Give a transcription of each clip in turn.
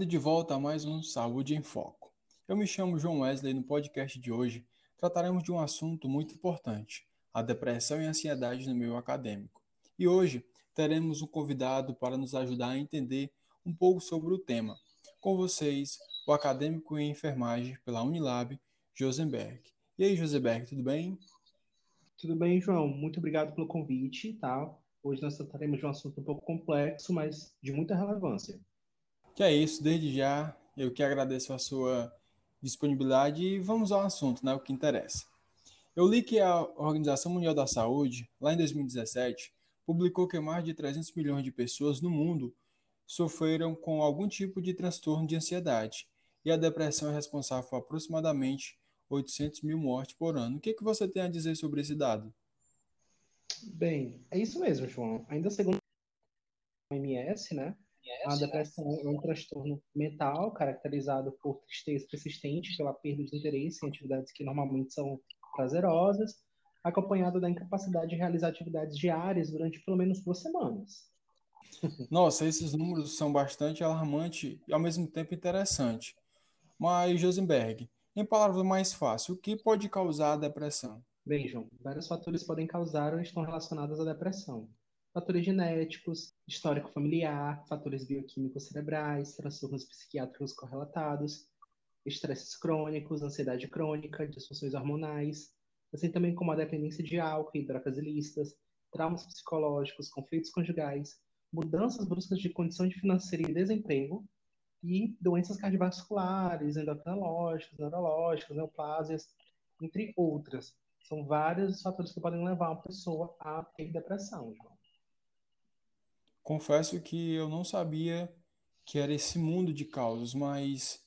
Bem-vindo de volta a mais um Saúde em Foco. Eu me chamo João Wesley e no podcast de hoje trataremos de um assunto muito importante, a depressão e a ansiedade no meio acadêmico. E hoje teremos um convidado para nos ajudar a entender um pouco sobre o tema. Com vocês, o acadêmico em enfermagem pela Unilab, Josenberg. E aí, Josenberg, tudo bem? Tudo bem, João. Muito obrigado pelo convite, tá? Hoje nós trataremos de um assunto um pouco complexo, mas de muita relevância. Que é isso, desde já eu que agradeço a sua disponibilidade e vamos ao assunto, né, o que interessa. Eu li que a Organização Mundial da Saúde, lá em 2017, publicou que mais de 300 milhões de pessoas no mundo sofreram com algum tipo de transtorno de ansiedade, e a depressão é responsável por aproximadamente 800 mil mortes por ano. O que, que você tem a dizer sobre esse dado? Bem, é isso mesmo, João. Ainda segundo a OMS, né? A depressão é um transtorno mental caracterizado por tristeza persistente, pela perda de interesse em atividades que normalmente são prazerosas, acompanhado da incapacidade de realizar atividades diárias durante pelo menos duas semanas. Nossa, esses números são bastante alarmantes e ao mesmo tempo interessantes. Mas, Josenberg, em palavras mais fáceis, o que pode causar a depressão? Bem, João, vários fatores podem causar ou estão relacionados à depressão. Fatores genéticos, histórico familiar, fatores bioquímicos cerebrais, transtornos psiquiátricos correlatados, estresses crônicos, ansiedade crônica, disfunções hormonais, assim também como a dependência de álcool e drogas ilícitas, traumas psicológicos, conflitos conjugais, mudanças bruscas de condição de financeira e desemprego, e doenças cardiovasculares, endocrinológicas, neurológicas, neoplásias, entre outras. São vários os fatores que podem levar uma pessoa a ter depressão, João. Confesso que eu não sabia que era esse mundo de causas, mas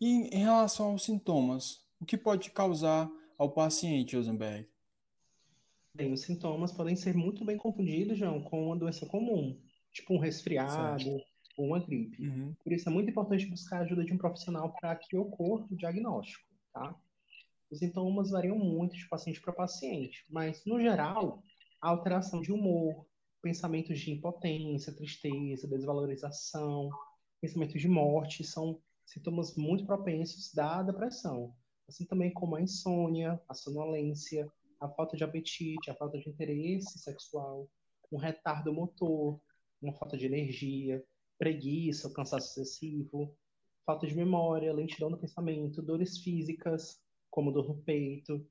em, em relação aos sintomas, o que pode causar ao paciente, Rosenberg? Bem, os sintomas podem ser muito bem confundidos, João, com uma doença comum, tipo um resfriado, certo ou uma gripe. Uhum. Por isso é muito importante buscar a ajuda de um profissional para que ocorra o diagnóstico, tá? Os sintomas variam muito de paciente para paciente, mas no geral, a alteração de humor, pensamentos de impotência, tristeza, desvalorização, pensamentos de morte são sintomas muito propensos da depressão, assim também como a insônia, a sonolência, a falta de apetite, a falta de interesse sexual, um retardo motor, uma falta de energia, preguiça, cansaço excessivo, falta de memória, lentidão do pensamento, dores físicas, como dor no peito,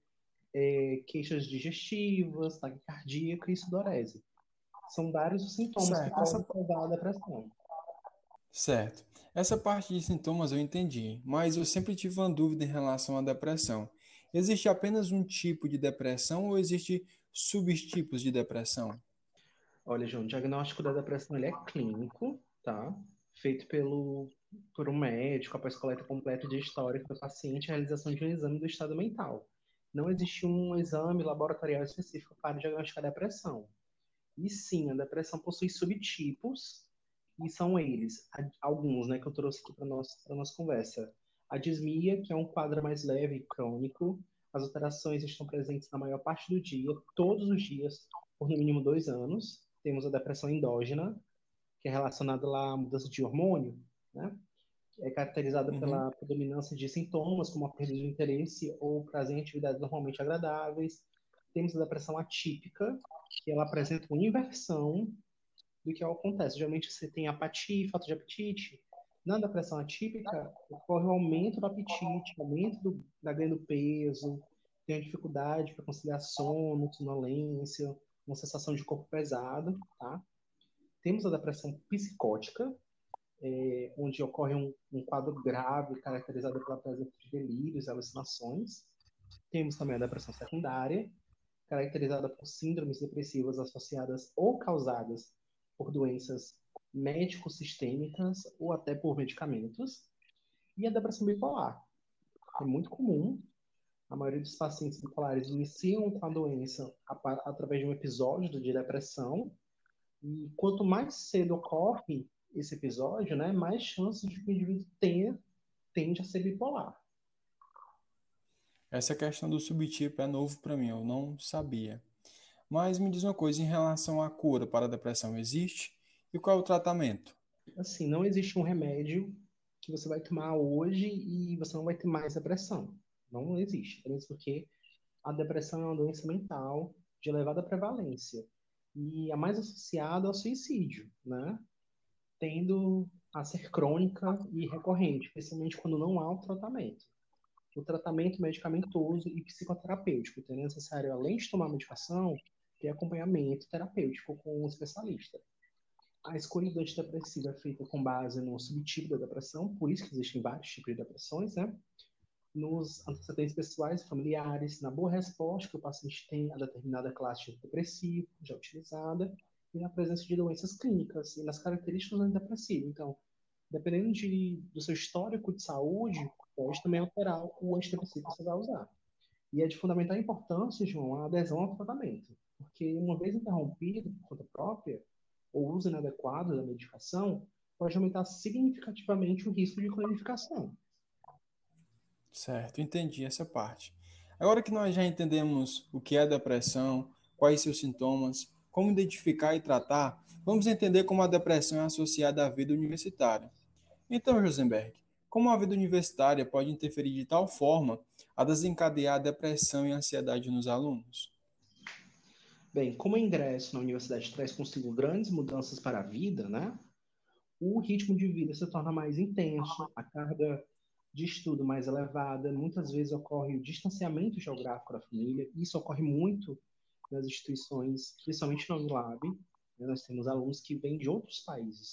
é, queixas digestivas, taquicardia e sudorese. São vários os sintomas certo. que podem causar a depressão. Certo. Essa parte de sintomas eu entendi, mas eu sempre tive uma dúvida em relação à depressão. Existe apenas um tipo de depressão ou existe subtipos de depressão? Olha, João, o diagnóstico da depressão ele é clínico, tá? Feito pelo, por um médico após coleta completa de histórico do paciente e realização de um exame do estado mental. Não existe um exame laboratorial específico para diagnosticar depressão. E sim, a depressão possui subtipos, e são eles, alguns, né, que eu trouxe aqui para a nossa conversa. A dismia, que é um quadro mais leve e crônico. As alterações estão presentes na maior parte do dia, todos os dias, por no mínimo dois anos. Temos a depressão endógena, que é relacionada lá à mudança de hormônio, né? É caracterizada uhum. pela predominância de sintomas, como a perda de interesse ou prazer em atividades normalmente agradáveis. Temos a depressão atípica, que ela apresenta uma inversão do que acontece. Geralmente você tem apatia, falta de apetite. Na depressão atípica, ocorre o um aumento do apetite, aumento do, da ganho do peso, tem dificuldade para conciliar sono, sonolência, uma sensação de corpo pesado, tá? Temos a depressão psicótica, é, onde ocorre um, um, quadro grave caracterizado pela presença de delírios e alucinações. Temos também a depressão secundária, caracterizada por síndromes depressivas associadas ou causadas por doenças médico-sistêmicas ou até por medicamentos. E a depressão bipolar. É muito comum. A maioria dos pacientes bipolares iniciam com a doença através de um episódio de depressão e quanto mais cedo ocorre esse episódio, né, mais chances de que o indivíduo tenha, tende a ser bipolar. Essa questão do subtipo é novo para mim, eu não sabia. Mas me diz uma coisa em relação à cura para a depressão, existe? E qual é o tratamento? Assim, não existe um remédio que você vai tomar hoje e você não vai ter mais depressão. Não existe. Mesmo porque a depressão é uma doença mental de elevada prevalência e a mais associada ao suicídio, né? Tendo a ser crônica e recorrente, especialmente quando não há o tratamento. O tratamento medicamentoso e psicoterapêutico, então é necessário, além de tomar medicação, ter acompanhamento terapêutico com um especialista. A escolha do antidepressivo é feita com base no subtipo da depressão, por isso que existem vários tipos de depressões, né? Nos antecedentes pessoais e familiares, na boa resposta que o paciente tem a determinada classe de depressivo já utilizada, e na presença de doenças clínicas e nas características do antidepressivo. Então, dependendo de, do seu histórico de saúde, pode também alterar o antidepressivo que você vai usar. E é de fundamental importância, João, a adesão ao tratamento, porque uma vez interrompido por conta própria, ou uso inadequado da medicação, pode aumentar significativamente o risco de cronificação. Certo, entendi essa parte. Agora que nós já entendemos o que é depressão, quais seus sintomas, como identificar e tratar, vamos entender como a depressão é associada à vida universitária. Então, Rosenberg, como a vida universitária pode interferir de tal forma a desencadear a depressão e a ansiedade nos alunos? Bem, como o ingresso na universidade traz consigo grandes mudanças para a vida, né? O ritmo de vida se torna mais intenso, a carga de estudo mais elevada, muitas vezes ocorre o distanciamento geográfico da família, isso ocorre muito nas instituições, principalmente na Unilab, né? nós temos alunos que vêm de outros países,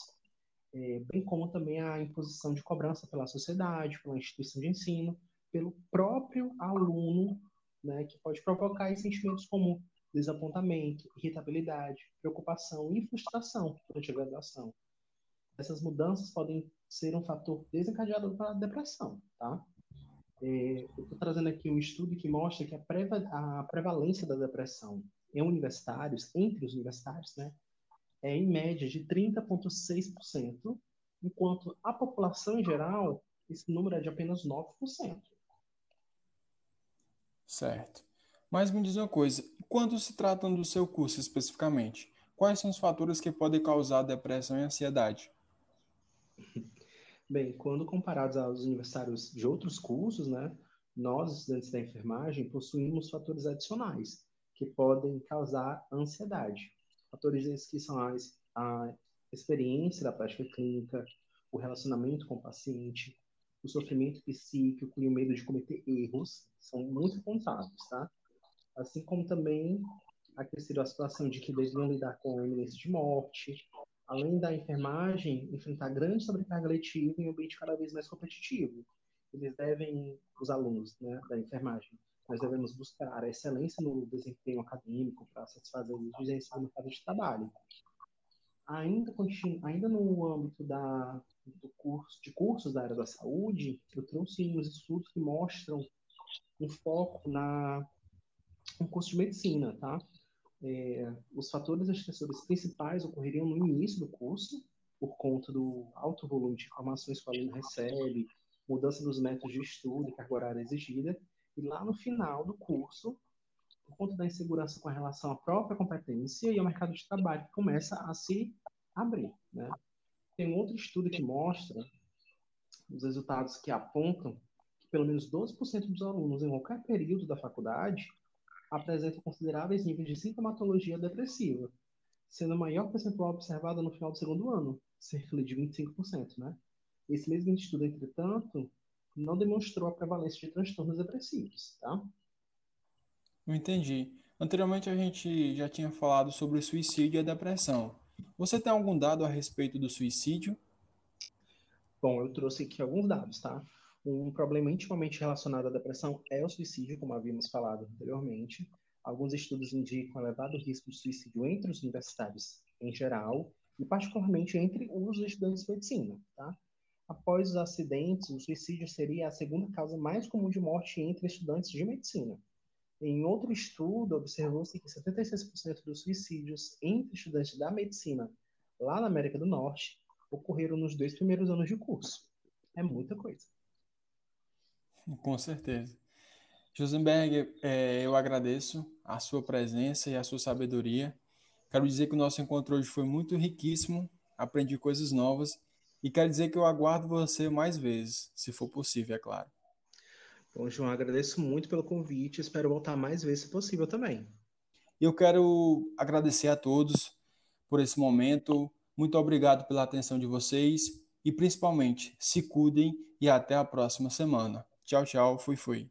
é, bem como também a imposição de cobrança pela sociedade, pela instituição de ensino, pelo próprio aluno, né, que pode provocar sentimentos como desapontamento, irritabilidade, preocupação e frustração durante a graduação. Essas mudanças podem ser um fator desencadeador para a depressão, tá? É, eu estou trazendo aqui um estudo que mostra que a, preva a prevalência da depressão em universitários, entre os universitários, né, é em média de 30,6%, enquanto a população em geral, esse número é de apenas 9%. Certo. Mas me diz uma coisa, quando se trata do seu curso especificamente, quais são os fatores que podem causar depressão e ansiedade? Bem, quando comparados aos universitários de outros cursos, né, nós, estudantes da enfermagem, possuímos fatores adicionais que podem causar ansiedade. Fatores que são a, a experiência da prática clínica, o relacionamento com o paciente, o sofrimento psíquico e o medo de cometer erros são muito contados, tá? assim como também aquecido a situação de que deviam lidar com a iminência de morte, além da enfermagem, enfrentar grande sobrecarga letiva em um ambiente cada vez mais competitivo. Eles devem, os alunos né, da enfermagem, nós devemos buscar a excelência no desempenho acadêmico para satisfazer as exigências do mercado de trabalho. Ainda, ainda no âmbito da, do curso, de cursos da área da saúde, eu trouxe uns estudos que mostram um foco na um curso de medicina, tá? É, os fatores estressores principais ocorreriam no início do curso, por conta do alto volume de informações que o aluno recebe, mudança dos métodos de estudo e carga horária exigida, e lá no final do curso, por conta da insegurança com relação à própria competência e ao mercado de trabalho que começa a se abrir, né? Tem outro estudo que mostra os resultados que apontam que pelo menos 12% dos alunos em qualquer período da faculdade apresenta consideráveis níveis de sintomatologia depressiva, sendo a maior percentual observada no final do segundo ano, cerca de 25%, né? Esse mesmo estudo, entretanto, não demonstrou a prevalência de transtornos depressivos, tá? Eu entendi. Anteriormente a gente já tinha falado sobre o suicídio e a depressão. Você tem algum dado a respeito do suicídio? Bom, eu trouxe aqui alguns dados, tá? Um problema intimamente relacionado à depressão é o suicídio, como havíamos falado anteriormente. Alguns estudos indicam elevado risco de suicídio entre os universitários em geral e particularmente entre os estudantes de medicina, tá? Após os acidentes, o suicídio seria a segunda causa mais comum de morte entre estudantes de medicina. Em outro estudo, observou-se que 76% dos suicídios entre estudantes da medicina lá na América do Norte ocorreram nos dois primeiros anos de curso. É muita coisa. Com certeza. Josenberg, é, eu agradeço a sua presença e a sua sabedoria. Quero dizer que o nosso encontro hoje foi muito riquíssimo, aprendi coisas novas E quero dizer que eu aguardo você mais vezes, se for possível, é claro. Bom, João, agradeço muito pelo convite. Espero voltar mais vezes, se possível, também. Eu quero agradecer a todos por esse momento. Muito obrigado pela atenção de vocês e, principalmente, se cuidem e até a próxima semana. Tchau, tchau. Fui, fui.